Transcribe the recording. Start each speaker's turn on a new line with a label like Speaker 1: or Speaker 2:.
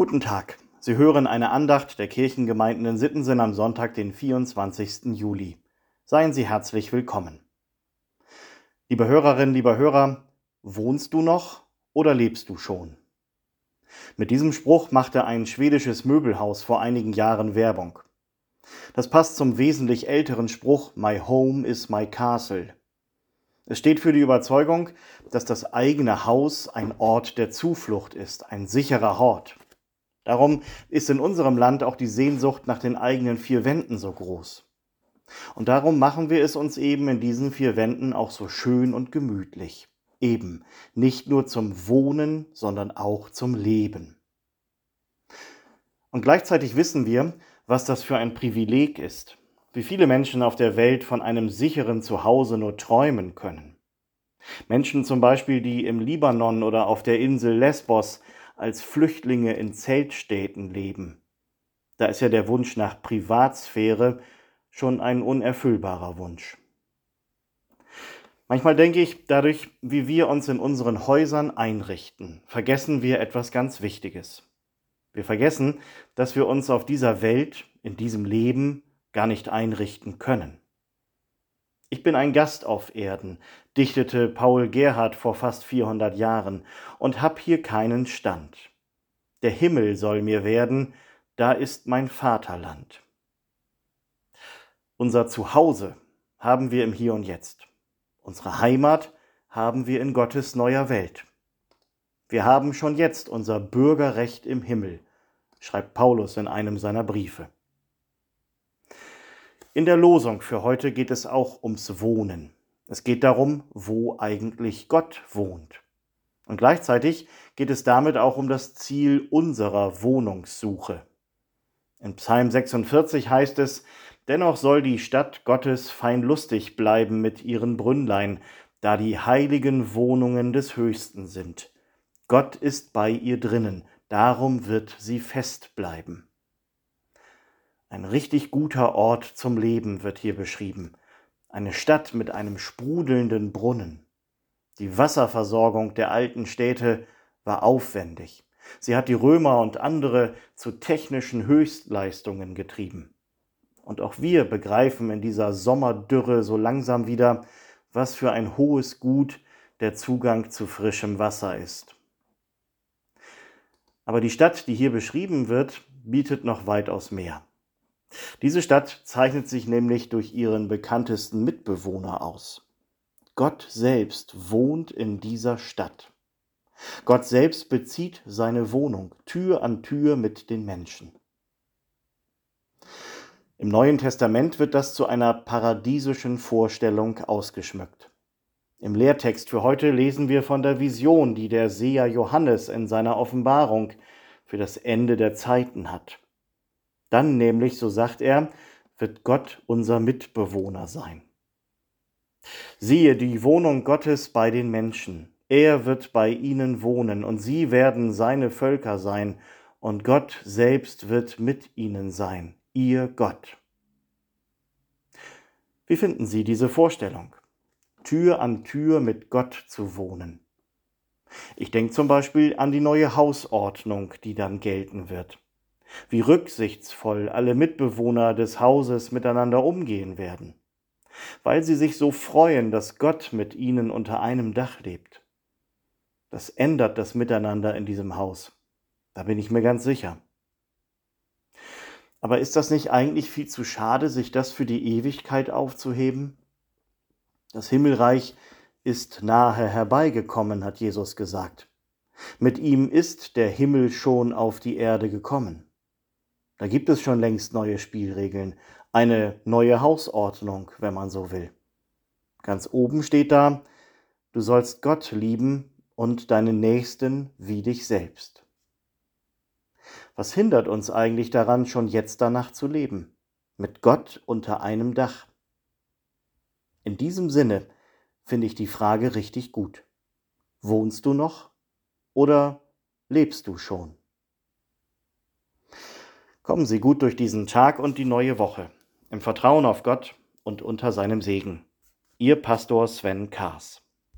Speaker 1: Guten Tag. Sie hören eine Andacht der Kirchengemeinden in Sittensen am Sonntag, den 24. Juli. Seien Sie herzlich willkommen. Liebe Hörerinnen, lieber Hörer, wohnst du noch oder lebst du schon? Mit diesem Spruch machte ein schwedisches Möbelhaus vor einigen Jahren Werbung. Das passt zum wesentlich älteren Spruch My Home is my Castle. Es steht für die Überzeugung, dass das eigene Haus ein Ort der Zuflucht ist, ein sicherer Hort. Darum ist in unserem Land auch die Sehnsucht nach den eigenen vier Wänden so groß. Und darum machen wir es uns eben in diesen vier Wänden auch so schön und gemütlich. Eben nicht nur zum Wohnen, sondern auch zum Leben. Und gleichzeitig wissen wir, was das für ein Privileg ist, wie viele Menschen auf der Welt von einem sicheren Zuhause nur träumen können. Menschen zum Beispiel, die im Libanon oder auf der Insel Lesbos als Flüchtlinge in Zeltstädten leben. Da ist ja der Wunsch nach Privatsphäre schon ein unerfüllbarer Wunsch. Manchmal denke ich, dadurch, wie wir uns in unseren Häusern einrichten, vergessen wir etwas ganz Wichtiges. Wir vergessen, dass wir uns auf dieser Welt, in diesem Leben gar nicht einrichten können. Ich bin ein Gast auf Erden, dichtete Paul Gerhard vor fast 400 Jahren, und hab hier keinen Stand. Der Himmel soll mir werden, da ist mein Vaterland. Unser Zuhause haben wir im Hier und Jetzt. Unsere Heimat haben wir in Gottes neuer Welt. Wir haben schon jetzt unser Bürgerrecht im Himmel, schreibt Paulus in einem seiner Briefe. In der Losung für heute geht es auch ums Wohnen. Es geht darum, wo eigentlich Gott wohnt. Und gleichzeitig geht es damit auch um das Ziel unserer Wohnungssuche. In Psalm 46 heißt es, Dennoch soll die Stadt Gottes fein lustig bleiben mit ihren Brünnlein, da die heiligen Wohnungen des Höchsten sind. Gott ist bei ihr drinnen, darum wird sie fest bleiben. Ein richtig guter Ort zum Leben wird hier beschrieben. Eine Stadt mit einem sprudelnden Brunnen. Die Wasserversorgung der alten Städte war aufwendig. Sie hat die Römer und andere zu technischen Höchstleistungen getrieben. Und auch wir begreifen in dieser Sommerdürre so langsam wieder, was für ein hohes Gut der Zugang zu frischem Wasser ist. Aber die Stadt, die hier beschrieben wird, bietet noch weitaus mehr. Diese Stadt zeichnet sich nämlich durch ihren bekanntesten Mitbewohner aus. Gott selbst wohnt in dieser Stadt. Gott selbst bezieht seine Wohnung Tür an Tür mit den Menschen. Im Neuen Testament wird das zu einer paradiesischen Vorstellung ausgeschmückt. Im Lehrtext für heute lesen wir von der Vision, die der Seher Johannes in seiner Offenbarung für das Ende der Zeiten hat. Dann nämlich, so sagt er, wird Gott unser Mitbewohner sein. Siehe die Wohnung Gottes bei den Menschen. Er wird bei ihnen wohnen und sie werden seine Völker sein und Gott selbst wird mit ihnen sein, ihr Gott. Wie finden Sie diese Vorstellung? Tür an Tür mit Gott zu wohnen. Ich denke zum Beispiel an die neue Hausordnung, die dann gelten wird wie rücksichtsvoll alle Mitbewohner des Hauses miteinander umgehen werden, weil sie sich so freuen, dass Gott mit ihnen unter einem Dach lebt. Das ändert das Miteinander in diesem Haus. Da bin ich mir ganz sicher. Aber ist das nicht eigentlich viel zu schade, sich das für die Ewigkeit aufzuheben? Das Himmelreich ist nahe herbeigekommen, hat Jesus gesagt. Mit ihm ist der Himmel schon auf die Erde gekommen. Da gibt es schon längst neue Spielregeln, eine neue Hausordnung, wenn man so will. Ganz oben steht da, du sollst Gott lieben und deinen Nächsten wie dich selbst. Was hindert uns eigentlich daran, schon jetzt danach zu leben? Mit Gott unter einem Dach. In diesem Sinne finde ich die Frage richtig gut. Wohnst du noch oder lebst du schon? Kommen Sie gut durch diesen Tag und die neue Woche, im Vertrauen auf Gott und unter seinem Segen. Ihr Pastor Sven Kaas.